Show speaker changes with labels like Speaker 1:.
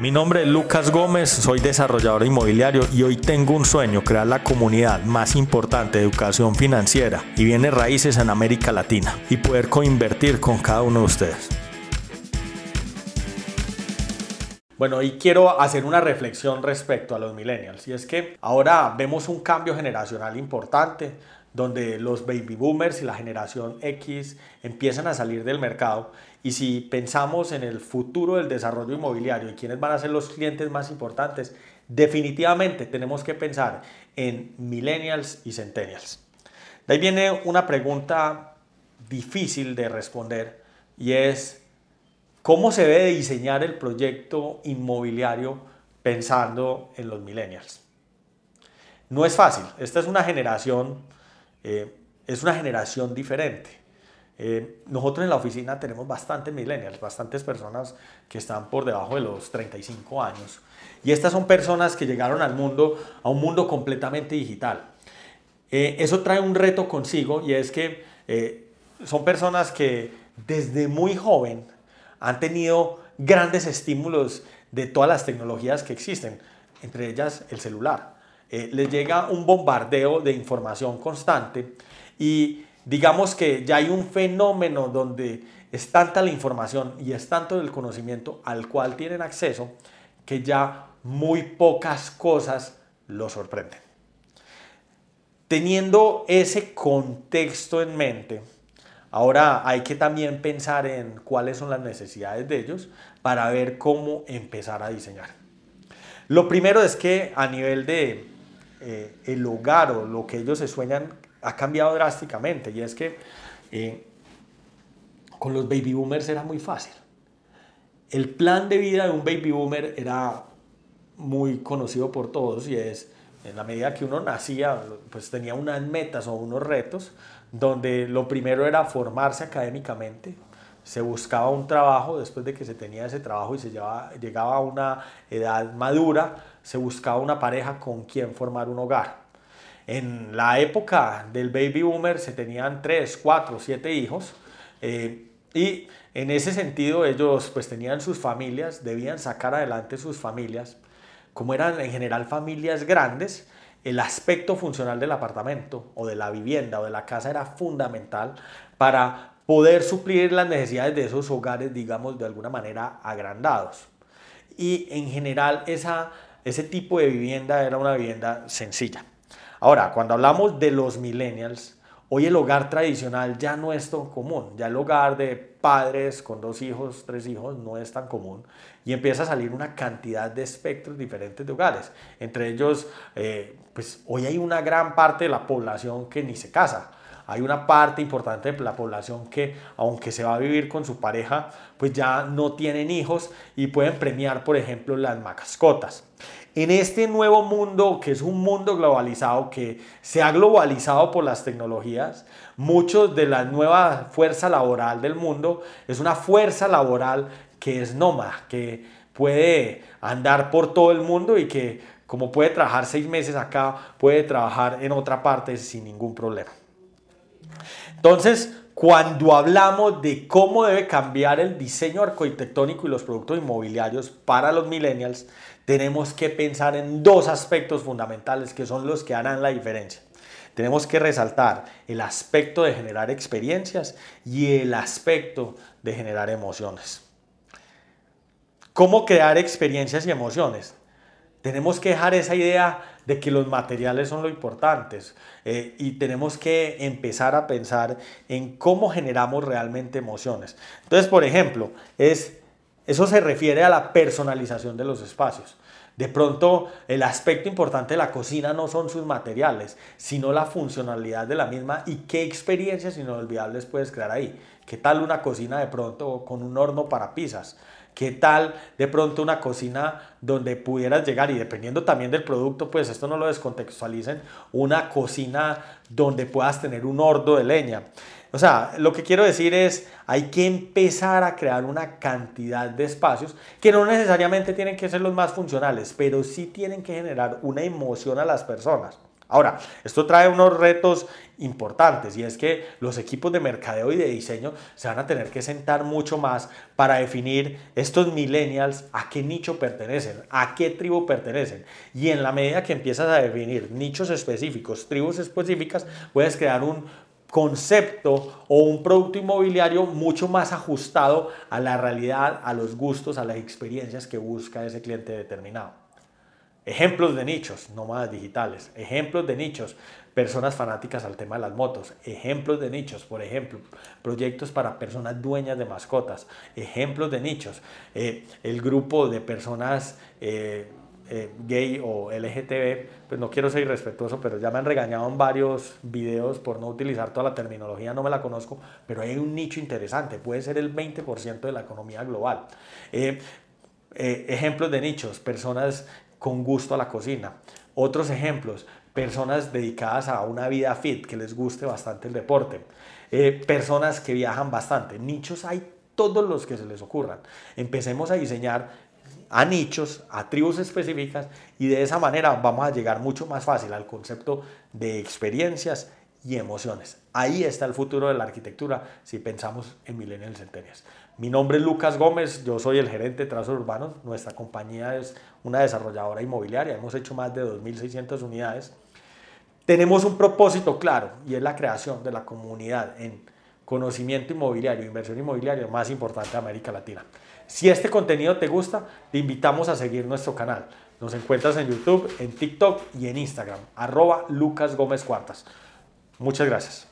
Speaker 1: Mi nombre es Lucas Gómez, soy desarrollador inmobiliario y hoy tengo un sueño, crear la comunidad más importante de educación financiera y bienes raíces en América Latina y poder coinvertir con cada uno de ustedes. Bueno, hoy quiero hacer una reflexión respecto a los millennials y es que ahora vemos un cambio generacional importante donde los baby boomers y la generación X empiezan a salir del mercado y si pensamos en el futuro del desarrollo inmobiliario y quiénes van a ser los clientes más importantes, definitivamente tenemos que pensar en millennials y centennials. De ahí viene una pregunta difícil de responder y es ¿Cómo se debe diseñar el proyecto inmobiliario pensando en los millennials? No es fácil. Esta es una generación, eh, es una generación diferente. Eh, nosotros en la oficina tenemos bastantes millennials, bastantes personas que están por debajo de los 35 años. Y estas son personas que llegaron al mundo, a un mundo completamente digital. Eh, eso trae un reto consigo y es que son personas que desde muy joven han tenido grandes estímulos de todas las tecnologías que existen, entre ellas el celular. Eh, les llega un bombardeo de información constante y digamos que ya hay un fenómeno donde es tanta la información y es tanto el conocimiento al cual tienen acceso que ya muy pocas cosas los sorprenden. Teniendo ese contexto en mente, Ahora hay que también pensar en cuáles son las necesidades de ellos para ver cómo empezar a diseñar. Lo primero es que a nivel de eh, el hogar o lo que ellos se sueñan ha cambiado drásticamente y es que eh, con los baby boomers era muy fácil. El plan de vida de un baby boomer era muy conocido por todos y es en la medida que uno nacía, pues tenía unas metas o unos retos donde lo primero era formarse académicamente, se buscaba un trabajo, después de que se tenía ese trabajo y se llegaba a una edad madura, se buscaba una pareja con quien formar un hogar. En la época del baby boomer se tenían tres, cuatro, siete hijos eh, y en ese sentido ellos pues tenían sus familias, debían sacar adelante sus familias. Como eran en general familias grandes, el aspecto funcional del apartamento o de la vivienda o de la casa era fundamental para poder suplir las necesidades de esos hogares, digamos, de alguna manera agrandados. Y en general ese tipo de vivienda era una vivienda sencilla. Ahora, cuando hablamos de los millennials, Hoy el hogar tradicional ya no es tan común, ya el hogar de padres con dos hijos, tres hijos no es tan común y empieza a salir una cantidad de espectros diferentes de hogares. Entre ellos, eh, pues hoy hay una gran parte de la población que ni se casa. Hay una parte importante de la población que, aunque se va a vivir con su pareja, pues ya no tienen hijos y pueden premiar, por ejemplo, las mascotas. En este nuevo mundo, que es un mundo globalizado, que se ha globalizado por las tecnologías, muchos de la nueva fuerza laboral del mundo es una fuerza laboral que es nómada, que puede andar por todo el mundo y que como puede trabajar seis meses acá, puede trabajar en otra parte sin ningún problema. Entonces, cuando hablamos de cómo debe cambiar el diseño arquitectónico y los productos inmobiliarios para los millennials, tenemos que pensar en dos aspectos fundamentales que son los que harán la diferencia. Tenemos que resaltar el aspecto de generar experiencias y el aspecto de generar emociones. ¿Cómo crear experiencias y emociones? Tenemos que dejar esa idea de que los materiales son lo importantes eh, y tenemos que empezar a pensar en cómo generamos realmente emociones. Entonces, por ejemplo, es eso se refiere a la personalización de los espacios. De pronto, el aspecto importante de la cocina no son sus materiales, sino la funcionalidad de la misma y qué experiencias inolvidables puedes crear ahí. ¿Qué tal una cocina de pronto con un horno para pizzas? ¿Qué tal de pronto una cocina donde pudieras llegar y dependiendo también del producto, pues esto no lo descontextualicen, una cocina donde puedas tener un horno de leña? O sea, lo que quiero decir es, hay que empezar a crear una cantidad de espacios que no necesariamente tienen que ser los más funcionales, pero sí tienen que generar una emoción a las personas. Ahora, esto trae unos retos importantes y es que los equipos de mercadeo y de diseño se van a tener que sentar mucho más para definir estos millennials a qué nicho pertenecen, a qué tribu pertenecen. Y en la medida que empiezas a definir nichos específicos, tribus específicas, puedes crear un concepto o un producto inmobiliario mucho más ajustado a la realidad, a los gustos, a las experiencias que busca ese cliente determinado. Ejemplos de nichos, nómadas digitales. Ejemplos de nichos, personas fanáticas al tema de las motos. Ejemplos de nichos, por ejemplo, proyectos para personas dueñas de mascotas. Ejemplos de nichos, eh, el grupo de personas eh, eh, gay o LGTB, pues no quiero ser irrespetuoso, pero ya me han regañado en varios videos por no utilizar toda la terminología, no me la conozco, pero hay un nicho interesante, puede ser el 20% de la economía global. Ejemplos de nichos, personas con gusto a la cocina. Otros ejemplos, personas dedicadas a una vida fit, que les guste bastante el deporte. personas que viajan bastante. Nichos hay todos los que se les ocurran. Empecemos a diseñar a nichos, a tribus específicas y de esa manera vamos a llegar mucho más fácil al concepto de experiencias y emociones. Ahí está el futuro de la arquitectura si pensamos en Millennial Centenias. Mi nombre es Lucas Gómez, yo soy el gerente de trazos urbanos. Nuestra compañía es una desarrolladora inmobiliaria, hemos hecho más de 2.600 unidades. Tenemos un propósito claro y es la creación de la comunidad en conocimiento inmobiliario, inversión inmobiliaria más importante de América Latina. Si este contenido te gusta, te invitamos a seguir nuestro canal. Nos encuentras en YouTube, en TikTok y en Instagram, arroba Lucas Gómez Cuartas. Muchas gracias.